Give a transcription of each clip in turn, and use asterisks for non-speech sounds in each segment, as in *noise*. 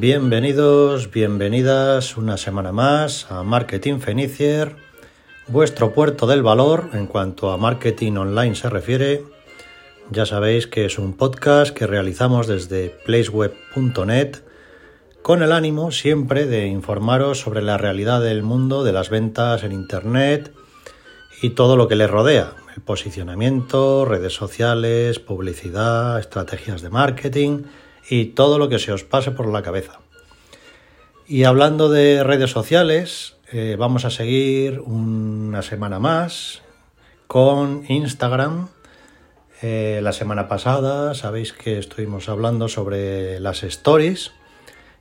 Bienvenidos, bienvenidas una semana más a Marketing Fenicier, vuestro puerto del valor en cuanto a marketing online se refiere. Ya sabéis que es un podcast que realizamos desde placeweb.net con el ánimo siempre de informaros sobre la realidad del mundo de las ventas en Internet y todo lo que le rodea, el posicionamiento, redes sociales, publicidad, estrategias de marketing y todo lo que se os pase por la cabeza. Y hablando de redes sociales, eh, vamos a seguir una semana más con Instagram. Eh, la semana pasada sabéis que estuvimos hablando sobre las stories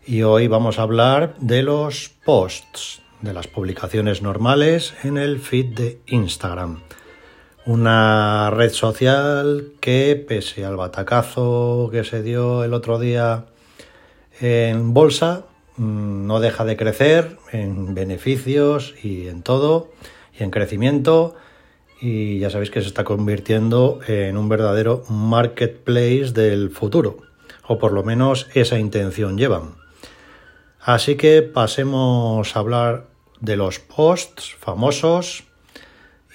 y hoy vamos a hablar de los posts, de las publicaciones normales en el feed de Instagram. Una red social que, pese al batacazo que se dio el otro día en bolsa, mm, no deja de crecer en beneficios y en todo, y en crecimiento, y ya sabéis que se está convirtiendo en un verdadero marketplace del futuro, o por lo menos esa intención llevan. Así que pasemos a hablar de los posts famosos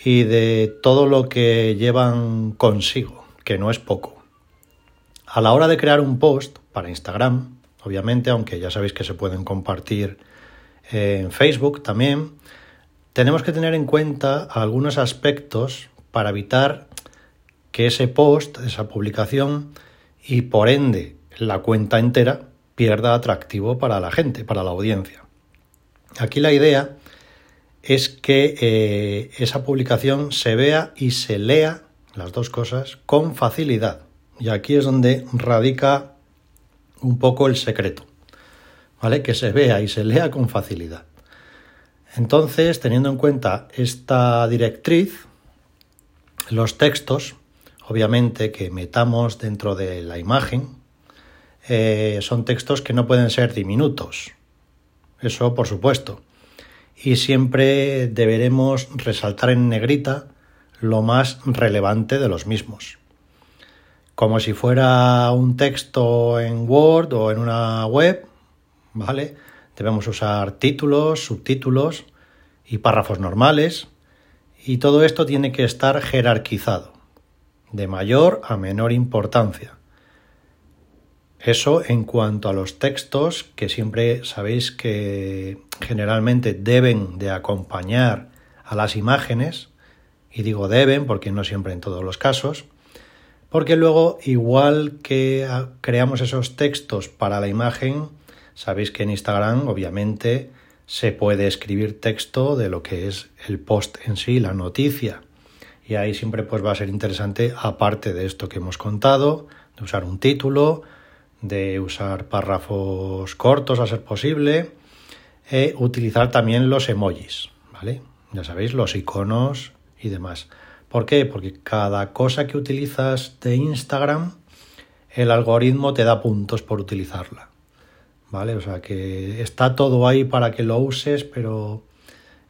y de todo lo que llevan consigo, que no es poco. A la hora de crear un post para Instagram, obviamente, aunque ya sabéis que se pueden compartir en Facebook también, tenemos que tener en cuenta algunos aspectos para evitar que ese post, esa publicación y por ende la cuenta entera pierda atractivo para la gente, para la audiencia. Aquí la idea es que eh, esa publicación se vea y se lea, las dos cosas, con facilidad. Y aquí es donde radica un poco el secreto, ¿vale? Que se vea y se lea con facilidad. Entonces, teniendo en cuenta esta directriz, los textos, obviamente, que metamos dentro de la imagen, eh, son textos que no pueden ser diminutos. Eso, por supuesto y siempre deberemos resaltar en negrita lo más relevante de los mismos. Como si fuera un texto en Word o en una web, ¿vale? Debemos usar títulos, subtítulos y párrafos normales y todo esto tiene que estar jerarquizado, de mayor a menor importancia. Eso en cuanto a los textos, que siempre sabéis que generalmente deben de acompañar a las imágenes, y digo deben porque no siempre en todos los casos, porque luego igual que creamos esos textos para la imagen, sabéis que en Instagram obviamente se puede escribir texto de lo que es el post en sí, la noticia. Y ahí siempre pues va a ser interesante, aparte de esto que hemos contado, de usar un título, de usar párrafos cortos a ser posible e utilizar también los emojis, ¿vale? Ya sabéis, los iconos y demás. ¿Por qué? Porque cada cosa que utilizas de Instagram, el algoritmo te da puntos por utilizarla. ¿Vale? O sea que está todo ahí para que lo uses, pero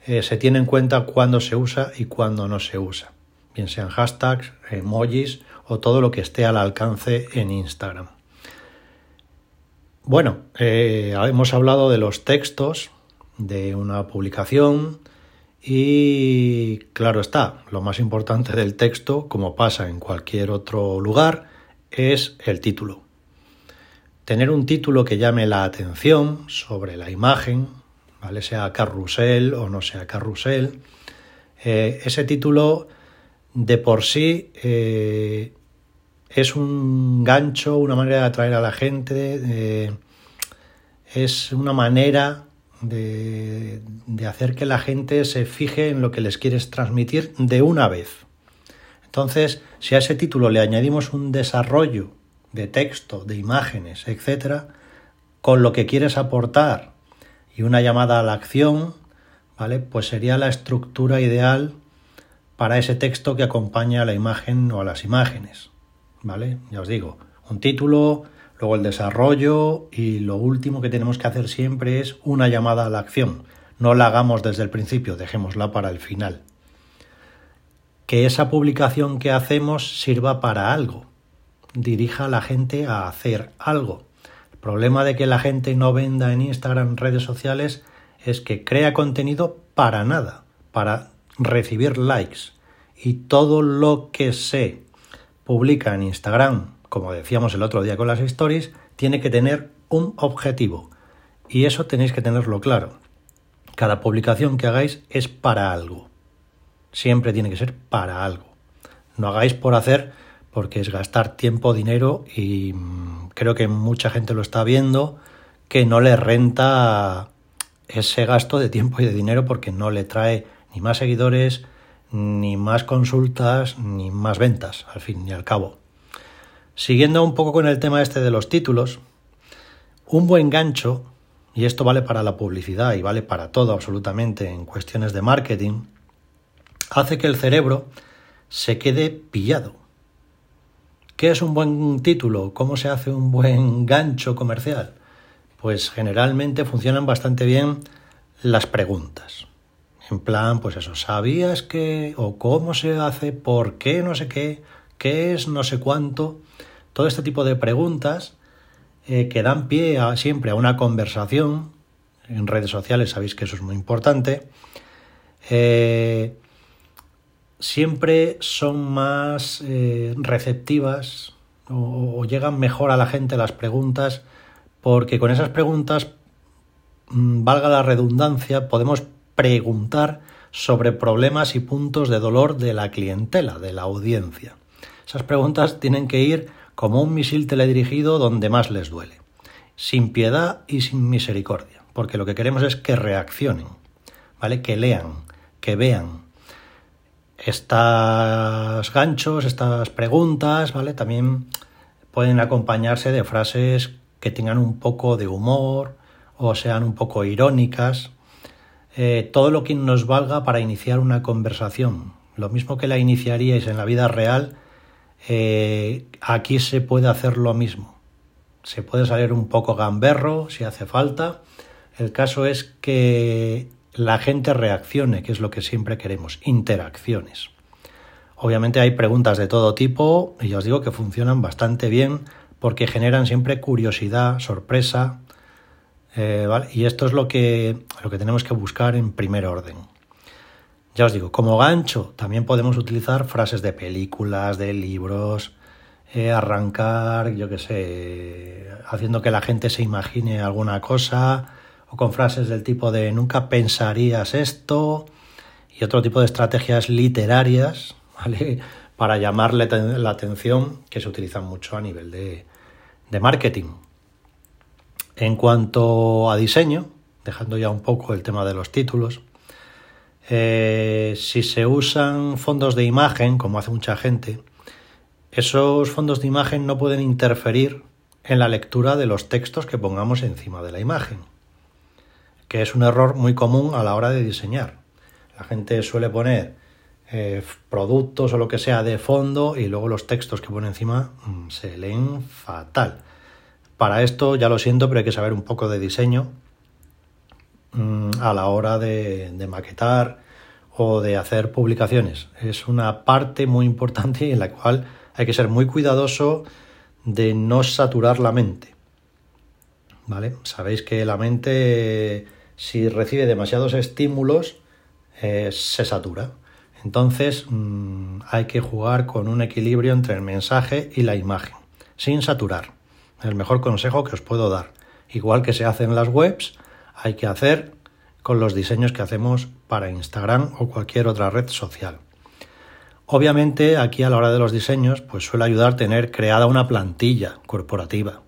eh, se tiene en cuenta cuándo se usa y cuándo no se usa. Bien sean hashtags, emojis o todo lo que esté al alcance en Instagram. Bueno, eh, hemos hablado de los textos de una publicación y claro está, lo más importante del texto, como pasa en cualquier otro lugar, es el título. Tener un título que llame la atención sobre la imagen, ¿vale? sea carrusel o no sea carrusel, eh, ese título de por sí eh, es un gancho, una manera de atraer a la gente, es una manera de, de, hacer que la gente se fije en lo que les quieres transmitir de una vez. Entonces, si a ese título le añadimos un desarrollo de texto, de imágenes, etcétera, con lo que quieres aportar y una llamada a la acción, ¿vale? Pues sería la estructura ideal para ese texto que acompaña a la imagen o a las imágenes. ¿Vale? Ya os digo, un título, luego el desarrollo y lo último que tenemos que hacer siempre es una llamada a la acción. No la hagamos desde el principio, dejémosla para el final. Que esa publicación que hacemos sirva para algo, dirija a la gente a hacer algo. problema de que la gente no venda en Instagram, redes sociales, es que crea contenido para nada, para recibir likes. Y todo lo que se publica en Instagram, como decíamos el otro día con las stories, tiene que tener un objetivo. Y eso tenéis que tenerlo claro. Cada publicación que hagáis es para algo. Siempre tiene que ser para algo. No hagáis por hacer porque es gastar tiempo, dinero y mm, creo que mucha gente lo está viendo que no le renta ese gasto de tiempo y de dinero porque no le trae ni más seguidores, ni más consultas, ni más ventas, al fin y al cabo. Siguiendo un poco con el tema este de los títulos, un buen gancho, y esto vale para la publicidad y vale para todo absolutamente en cuestiones de marketing, hace que el cerebro se quede pillado. ¿Qué es un buen título? ¿Cómo se hace un buen gancho comercial? Pues generalmente funcionan bastante bien las preguntas. En plan, pues eso, ¿sabías qué? ¿O cómo se hace? ¿Por qué no sé qué? ¿Qué es no sé cuánto? Todo este tipo de preguntas eh, que dan pie a, siempre a una conversación. En redes sociales sabéis que eso es muy importante. Eh, siempre son más eh, receptivas o, llegan mejor a la gente las preguntas porque con esas preguntas, mm, valga la redundancia, podemos preguntar sobre problemas y puntos de dolor de la clientela, de la audiencia. Esas preguntas tienen que ir como un misil teledirigido donde más les duele, sin piedad y sin misericordia, porque lo que queremos es que reaccionen, ¿vale? Que lean, que vean, estos ganchos, estas preguntas, ¿vale? También pueden acompañarse de frases que tengan un poco de humor o sean un poco irónicas. Eh, todo lo que nos valga para iniciar una conversación. Lo mismo que la iniciaríais en la vida real, eh, aquí se puede hacer lo mismo. Se puede salir un poco gamberro si hace falta. El caso es que la gente reaccione, que es lo que siempre queremos, interacciones. Obviamente hay preguntas de todo tipo y ya os digo que funcionan bastante bien porque generan siempre curiosidad, sorpresa, eh, y esto es lo que, lo que tenemos que buscar en primer orden. Ya os digo, como gancho también podemos utilizar frases de películas, de libros, eh, arrancar, yo qué sé, haciendo que la gente se imagine alguna cosa, o con frases del tipo de nunca pensarías esto y otro tipo de estrategias literarias, *laughs* ¿vale? Para llamarle la atención que se utilizan mucho a nivel de, marketing. En cuanto a diseño, dejando ya un poco el tema de los títulos, eh, si se usan fondos de imagen, como hace mucha gente, esos fondos de imagen no pueden interferir en la lectura de los textos que pongamos encima de la imagen que es un error muy común a la hora de diseñar. La gente suele poner eh, productos o lo que sea de fondo y luego los textos que pone encima mm, se leen fatal. Para esto, ya lo siento, pero hay que saber un poco de diseño mm, a la hora de, maquetar o de hacer publicaciones. Es una parte muy importante en la cual hay que ser muy cuidadoso de no saturar la mente. ¿Vale? Sabéis que la mente si recibe demasiados estímulos, eh, se satura. Entonces mm, hay que jugar con un equilibrio entre el mensaje y la imagen, sin saturar. El mejor consejo que os puedo dar. Igual que se hace en las webs, hay que hacer con los diseños que hacemos para Instagram o cualquier otra red social. Obviamente aquí a la hora de los diseños pues suele ayudar tener creada una plantilla corporativa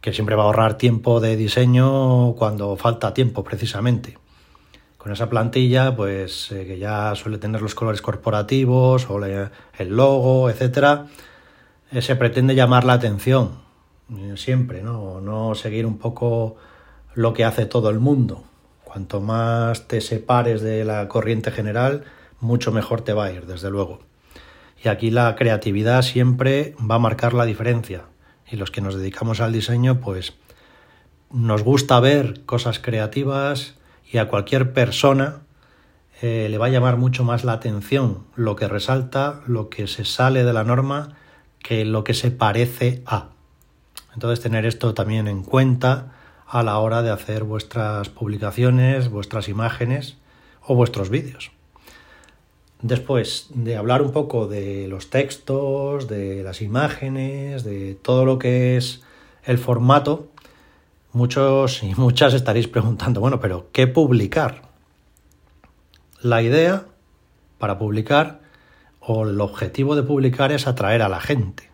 que siempre va a ahorrar tiempo de diseño cuando falta tiempo precisamente. Con esa plantilla, pues eh, que ya suele tener los colores corporativos o el logo, etcétera, eh, se pretende llamar la atención siempre, ¿no? No seguir un poco lo que hace todo el mundo. Cuanto más te separes de la corriente general, mucho mejor te va a ir, desde luego. Y aquí la creatividad siempre va a marcar la diferencia y los que nos dedicamos al diseño, pues nos gusta ver cosas creativas y a cualquier persona eh, le va a llamar mucho más la atención lo que resalta, lo que se sale de la norma, que lo que se parece a. Entonces tener esto también en cuenta a la hora de hacer vuestras publicaciones, vuestras imágenes o vuestros vídeos. Después de hablar un poco de los textos, de las imágenes, de todo lo que es el formato, muchos y muchas estaréis preguntando, bueno, pero ¿qué publicar? La idea para publicar o el objetivo de publicar es atraer a la gente.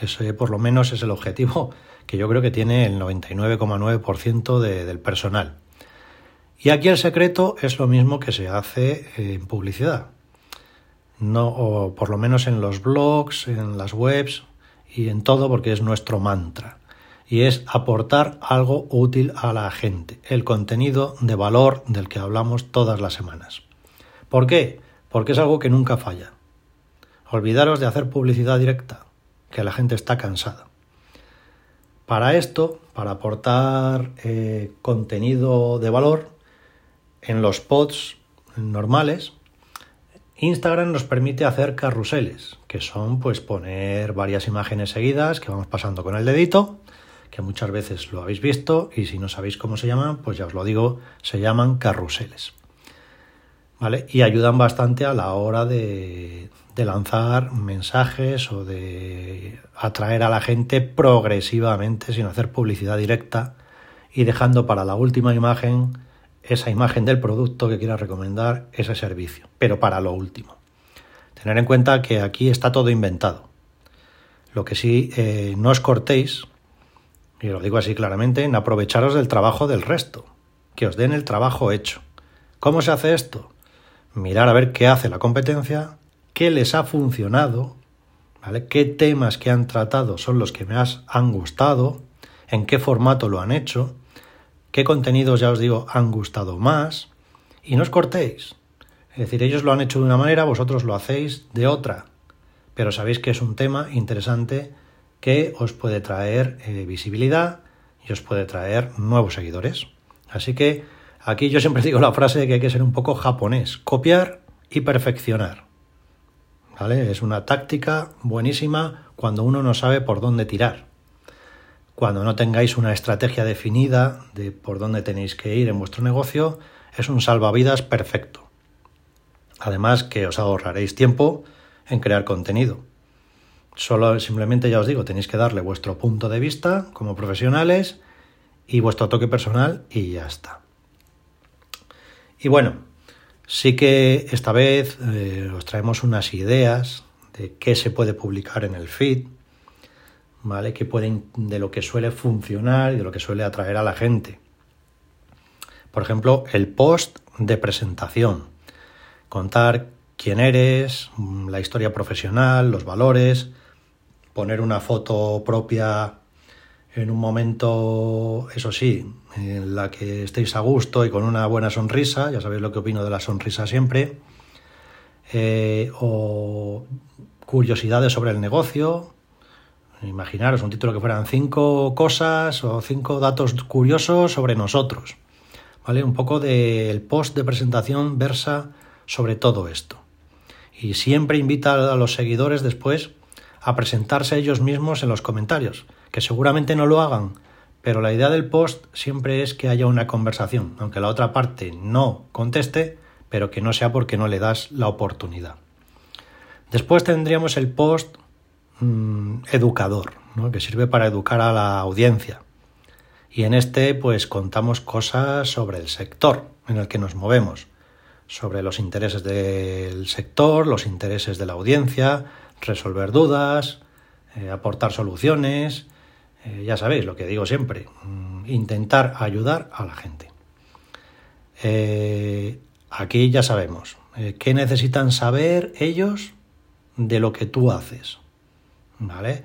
Ese por lo menos es el objetivo *laughs* que yo creo que tiene el 99,9% del personal. Y aquí el secreto es lo mismo que se hace en publicidad. No, o por lo menos en los blogs, en las webs y en todo, porque es nuestro mantra. Y es aportar algo útil a la gente, el contenido de valor del que hablamos todas las semanas. ¿Por qué? Porque es algo que nunca falla. Olvidaros de hacer publicidad directa, que la gente está cansada. Para esto, para aportar eh, contenido de valor en los pods normales, Instagram nos permite hacer carruseles, que son pues poner varias imágenes seguidas que vamos pasando con el dedito, que muchas veces lo habéis visto y si no sabéis cómo se llaman, pues ya os lo digo, se llaman carruseles. ¿Vale? Y ayudan bastante a la hora de, lanzar mensajes o de atraer a la gente progresivamente sin hacer publicidad directa y dejando para la última imagen esa imagen del producto que quiera recomendar, ese servicio, pero para lo último. Tener en cuenta que aquí está todo inventado. Lo que sí eh, no os cortéis, y lo digo así claramente, en aprovecharos del trabajo del resto, que os den el trabajo hecho. ¿Cómo se hace esto? Mirar a ver qué hace la competencia qué les ha funcionado, ¿vale? qué temas que han tratado son los que me han gustado, en qué formato lo han hecho, qué contenidos, ya os digo, han gustado más, y no os cortéis. Es decir, ellos lo han hecho de una manera, vosotros lo hacéis de otra, pero sabéis que es un tema interesante que os puede traer eh, visibilidad y os puede traer nuevos seguidores. Así que aquí yo siempre digo la frase de que hay que ser un poco japonés, copiar y perfeccionar. Es una táctica buenísima cuando uno no sabe por dónde tirar. Cuando no tengáis una estrategia definida de por dónde tenéis que ir en vuestro negocio, es un salvavidas perfecto. Además que os ahorraréis tiempo en crear contenido. Solo simplemente ya os digo, tenéis que darle vuestro punto de vista como profesionales y vuestro toque personal y ya está. Y bueno, Sí que esta vez eh, os traemos unas ideas de qué se puede publicar en el feed, ¿vale? Que pueden, de lo que suele funcionar y de lo que suele atraer a la gente. Por ejemplo, el post de presentación. Contar quién eres, la historia profesional, los valores, poner una foto propia en un momento, eso sí, en la que estéis a gusto y con una buena sonrisa, ya sabéis lo que opino de la sonrisa siempre, eh, o curiosidades sobre el negocio, imaginaros un título que fueran cinco cosas o cinco datos curiosos sobre nosotros, ¿vale? Un poco del post de presentación versa sobre todo esto. Y siempre invita a los seguidores después a presentarse ellos mismos en los comentarios que seguramente no lo hagan, pero la idea del post siempre es que haya una conversación, aunque la otra parte no conteste, pero que no sea porque no le das la oportunidad. Después tendríamos el post mm, educador, que sirve para educar a la audiencia. Y en este pues contamos cosas sobre el sector en el que nos movemos, sobre los intereses del sector, los intereses de la audiencia, resolver dudas, eh, aportar soluciones, eh, ya sabéis lo que digo siempre, mm, intentar ayudar a la gente. Eh, aquí ya sabemos eh, qué necesitan saber ellos de lo que tú haces. ¿Vale?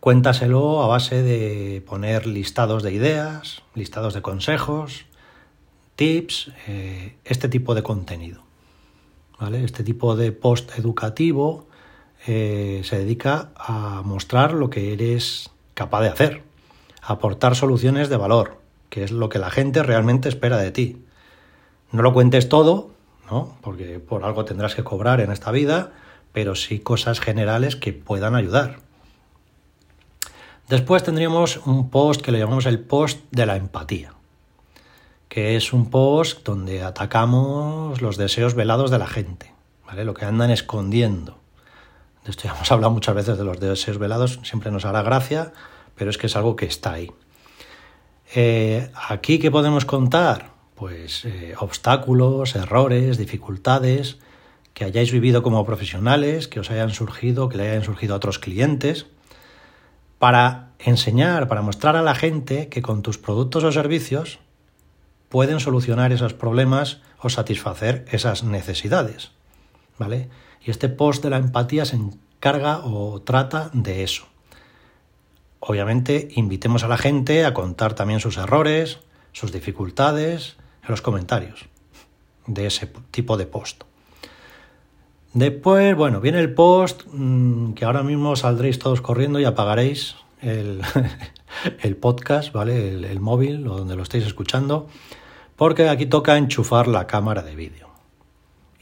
Cuéntaselo a base de poner listados de ideas, listados de consejos, tips, este tipo de contenido. ¿Vale? Este tipo de post educativo se dedica a mostrar lo que eres capaz de hacer, aportar soluciones de valor, que es lo que la gente realmente espera de ti. No lo cuentes todo, ¿no? Porque por algo tendrás que cobrar en esta vida, pero sí cosas generales que puedan ayudar. Después tendríamos un post que le llamamos el post de la empatía, que es un post donde atacamos los deseos velados de la gente, ¿vale? Lo que andan escondiendo. De esto ya hemos hablado muchas veces de los deseos velados, siempre nos hará gracia, pero es que es algo que está ahí. Eh, ¿Aquí qué podemos contar? Pues eh, obstáculos, errores, dificultades que hayáis vivido como profesionales, que os hayan surgido, que le hayan surgido a otros clientes, para enseñar, para mostrar a la gente que con tus productos o servicios pueden solucionar esos problemas o satisfacer esas necesidades. ¿Vale? Y este post de la empatía se encarga o trata de eso. Obviamente, invitemos a la gente a contar también sus errores, sus dificultades en los comentarios de ese tipo de post. Después, bueno, viene el post mm, que ahora mismo saldréis todos corriendo y apagaréis el, *laughs* podcast, ¿vale? El, móvil o donde lo estéis escuchando, porque aquí toca enchufar la cámara de vídeo.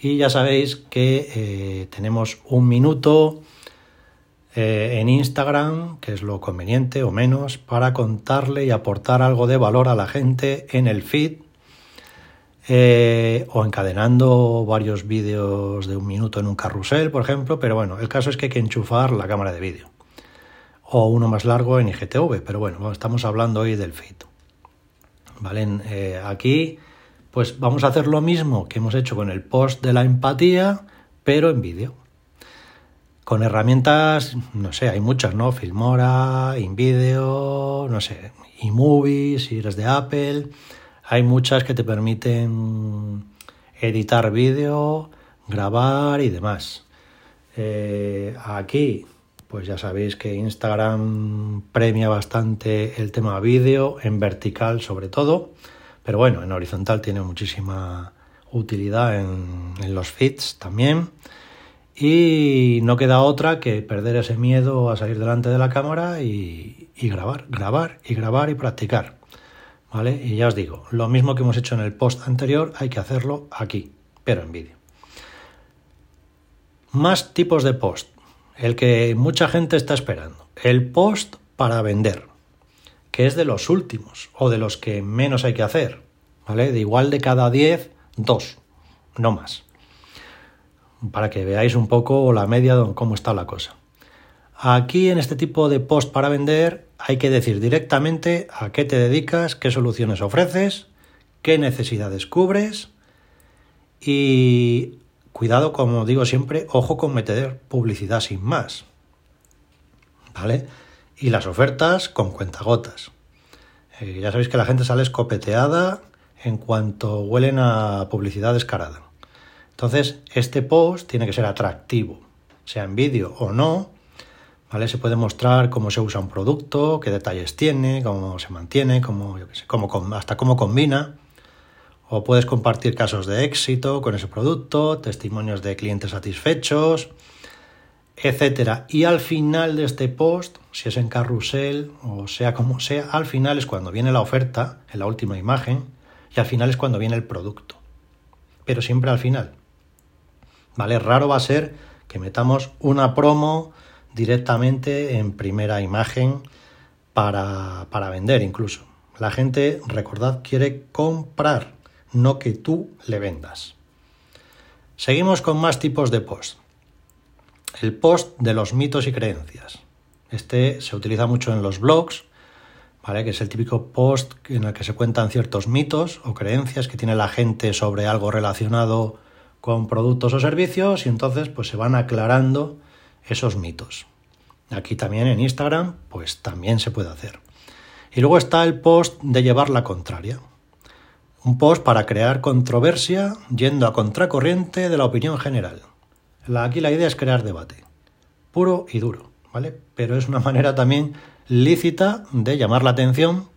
Y ya sabéis que eh, tenemos un minuto eh, en Instagram, que es lo conveniente o menos, para contarle y aportar algo de valor a la gente en el feed eh, o encadenando varios vídeos de un minuto en un carrusel, por ejemplo, pero bueno, el caso es que hay que enchufar la cámara de vídeo o uno más largo en IGTV, pero bueno, estamos hablando hoy del feed. ¿Vale? Aquí pues vamos a hacer lo mismo que hemos hecho con el post de la empatía, pero en vídeo. Con herramientas, no sé, hay muchas, ¿no? Filmora, InVideo, no sé, iMovie, si eres de Apple. Hay muchas que te permiten editar vídeo, grabar y demás. Eh, aquí, pues ya sabéis que Instagram premia bastante el tema vídeo, en vertical sobre todo, pero bueno, en horizontal tiene muchísima utilidad en, los feeds también. Y no queda otra que perder ese miedo a salir delante de la cámara y, grabar, grabar y grabar y practicar. ¿Vale? Y ya os digo, lo mismo que hemos hecho en el post anterior, hay que hacerlo aquí, pero en vídeo. Más tipos de post. El que mucha gente está esperando. El post para vender, que es de los últimos o de los que menos hay que hacer. ¿Vale? De igual de cada 10, dos, no más para que veáis un poco la media de cómo está la cosa. Aquí en este tipo de post para vender hay que decir directamente a qué te dedicas, qué soluciones ofreces, qué necesidades cubres y cuidado, como digo siempre, ojo con meter publicidad sin más. ¿Vale? Y las ofertas con cuentagotas. Eh, ya sabéis que la gente sale escopeteada en cuanto huelen a publicidad descarada. Entonces, este post tiene que ser atractivo, sea en vídeo o no, ¿vale? Se puede mostrar cómo se usa un producto, qué detalles tiene, cómo se mantiene, cómo, cómo, hasta cómo combina. O puedes compartir casos de éxito con ese producto, testimonios de clientes satisfechos, etcétera. Y al final de este post, si es en carrusel o sea como sea, al final es cuando viene la oferta, en la última imagen, y al final es cuando viene el producto. Pero siempre al final. ¿vale? Raro va a ser que metamos una promo directamente en primera imagen para, para vender incluso. La gente, recordad, quiere comprar, no que tú le vendas. Seguimos con más tipos de post. El post de los mitos y creencias. Este se utiliza mucho en los blogs, que es el típico post en el que se cuentan ciertos mitos o creencias que tiene la gente sobre algo relacionado con productos o servicios y entonces pues se van aclarando esos mitos. Aquí también en Instagram pues también se puede hacer. Y luego está el post de llevar la contraria. Un post para crear controversia yendo a contracorriente de la opinión general. Aquí la idea es crear debate, puro y duro, ¿vale? Pero es una *laughs* manera también lícita de llamar la atención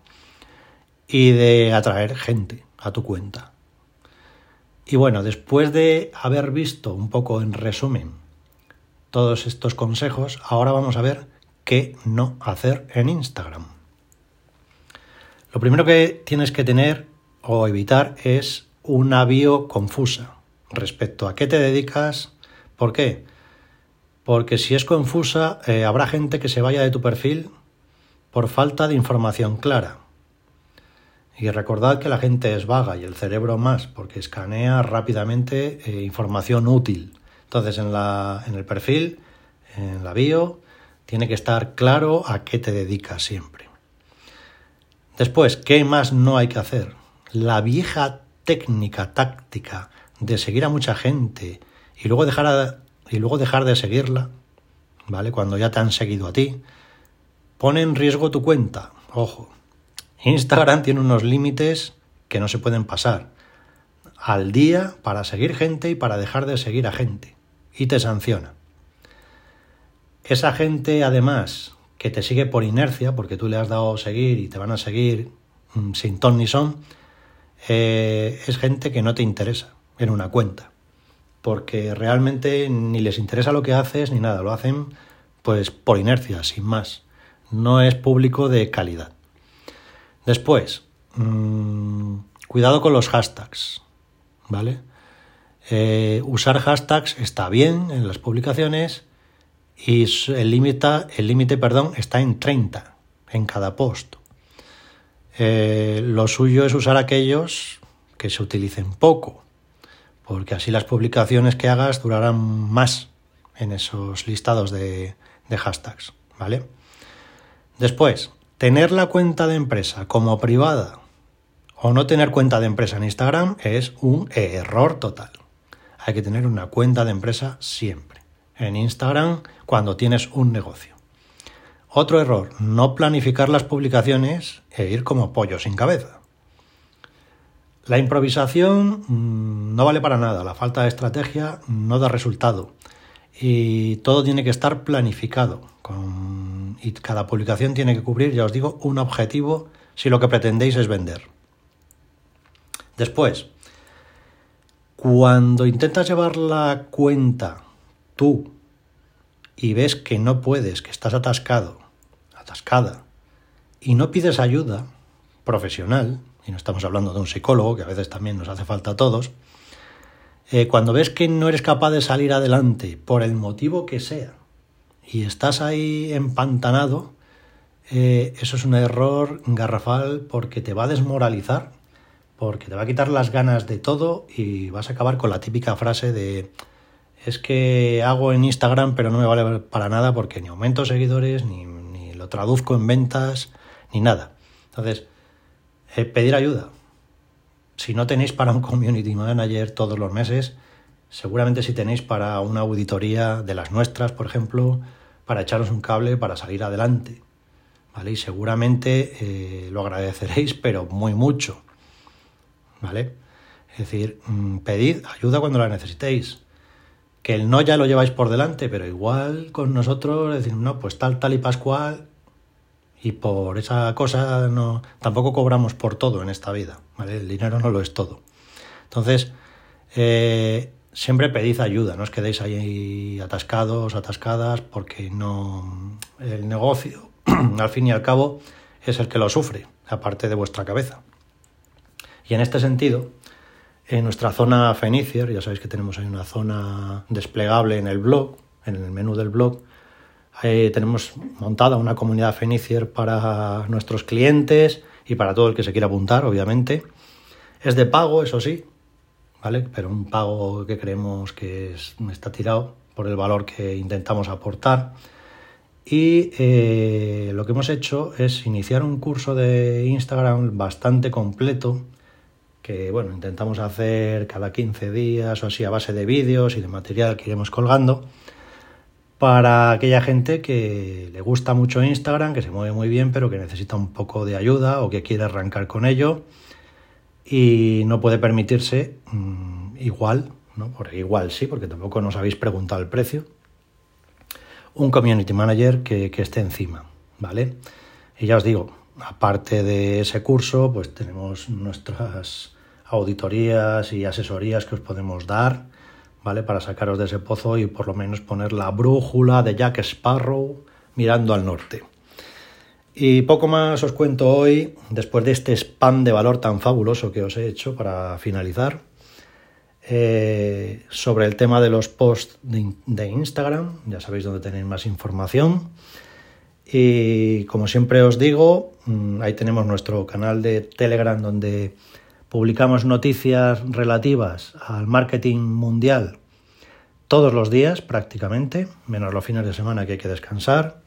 y de atraer gente a tu cuenta. Y bueno, después de haber visto un poco en resumen todos estos consejos, ahora vamos a ver qué no hacer en Instagram. Lo primero que tienes que tener o evitar es una bio confusa respecto a qué te dedicas, ¿por qué? Porque si es confusa, eh, habrá gente que se vaya de tu perfil por falta de información clara. Y recordad que la gente es vaga y el cerebro más, porque escanea rápidamente eh, información útil. Entonces en, la, en el perfil, en la bio, tiene que estar claro a qué te dedicas siempre. Después, ¿qué más no hay que hacer? La vieja técnica táctica de seguir a mucha gente y luego dejar, y luego dejar de seguirla, ¿vale? Cuando ya te han seguido a ti, pone en riesgo tu cuenta. Ojo, Instagram tiene unos límites que no se pueden pasar al día para seguir gente y para dejar de seguir a gente. Y te sanciona. Esa gente, además, que te sigue por inercia, porque tú le has dado seguir y te van a seguir mm, sin ton ni son, eh, es gente que no te interesa en una cuenta. Porque realmente ni les interesa lo que haces ni nada, lo hacen pues por inercia, sin más. No es público de calidad. Después, mmm, cuidado con los hashtags, ¿vale? Eh, usar hashtags está bien en las publicaciones, y el límite el límite perdón está en 30 en cada post. Eh, lo suyo es usar aquellos que se utilicen poco, porque así las publicaciones que hagas durarán más en esos listados de, hashtags, ¿vale? Después, tener la cuenta de empresa como privada o no tener cuenta de empresa en Instagram es un error total. Hay que tener una cuenta de empresa siempre en Instagram cuando tienes un negocio. Otro error, no planificar las publicaciones e ir como pollo sin cabeza. La improvisación mm, no vale para nada, la falta de estrategia no da resultado. Y todo tiene que estar planificado. Y cada publicación tiene que cubrir, ya os digo, un objetivo si lo que pretendéis es vender. Después, cuando intentas llevar la cuenta tú y ves que no puedes, que estás atascado, atascada, y no pides ayuda profesional, y no estamos hablando de un psicólogo, que a veces también nos hace falta a todos, eh, cuando ves que no eres capaz de salir adelante por el motivo que sea, y estás ahí empantanado, eh, eso es un error garrafal porque te va a desmoralizar, porque te va a quitar las ganas de todo y vas a acabar con la típica frase de es que hago en Instagram pero no me vale para nada porque ni aumento seguidores, ni, lo traduzco en ventas, ni nada. Entonces, eh, pedir ayuda. Si no tenéis para un community manager todos los meses, seguramente si tenéis para una auditoría de las nuestras, por ejemplo, para echaros un cable para salir adelante. ¿Vale? Y seguramente eh, lo agradeceréis, pero muy mucho. ¿Vale? Es decir, mm, pedid ayuda cuando la necesitéis que el no ya lo lleváis por delante, pero igual con nosotros decir, no, pues tal, tal y pascual, y por esa cosa no, tampoco cobramos por todo en esta vida, ¿vale? El dinero no lo es todo. Entonces, eh, siempre pedid ayuda, no os quedéis ahí atascados, atascadas, porque no, el negocio, *clears throat* al fin y al cabo, es el que lo sufre, aparte de vuestra cabeza. Y en este sentido, en nuestra zona Fenicier, ya sabéis que tenemos ahí una zona desplegable en el blog, en el menú del blog. Tenemos montada una comunidad Fenicier para nuestros clientes y para todo el que se quiera apuntar, obviamente. Es de pago, eso sí, ¿vale? Pero un pago que creemos que está tirado por el valor que intentamos aportar. Y eh, lo que hemos hecho es iniciar un curso de Instagram bastante completo que bueno, intentamos hacer cada 15 días o así a base de vídeos y de material que iremos colgando para aquella gente que le gusta mucho Instagram, que se mueve muy bien, pero que necesita un poco de ayuda o que quiere arrancar con ello y no puede permitirse mm, igual, ¿no? Porque igual sí, porque tampoco nos habéis preguntado el precio, un community manager que, que esté encima, ¿vale? Y ya os digo, aparte de ese curso, pues tenemos nuestras auditorías y asesorías que os podemos dar, ¿vale? Para sacaros de ese pozo y por lo menos poner la brújula de Jack Sparrow mirando al norte. Y poco más os cuento hoy, después de este spam de valor tan fabuloso que os he hecho para finalizar, eh, sobre el tema de los posts de, de Instagram, ya sabéis dónde tenéis más información. Y como siempre os digo, mm, ahí tenemos nuestro canal de Telegram donde publicamos noticias relativas al marketing mundial todos los días prácticamente, menos los fines de semana que hay que descansar.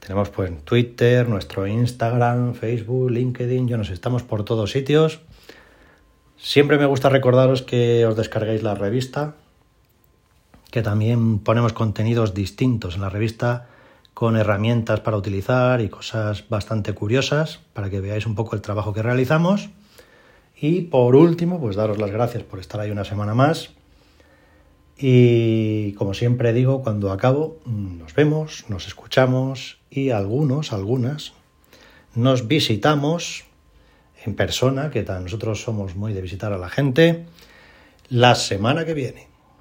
Tenemos pues Twitter, nuestro Instagram, Facebook, LinkedIn, yo nos estamos por todos sitios. Siempre me gusta recordaros que os descarguéis la revista, que también ponemos contenidos distintos en la revista con herramientas para utilizar y cosas bastante curiosas para que veáis un poco el trabajo que realizamos. Y por último, pues daros las gracias por estar ahí una semana más. Y como siempre digo, cuando acabo, nos vemos, nos escuchamos y algunos, algunas, nos visitamos en persona, que nosotros somos muy de visitar a la gente, la semana que viene.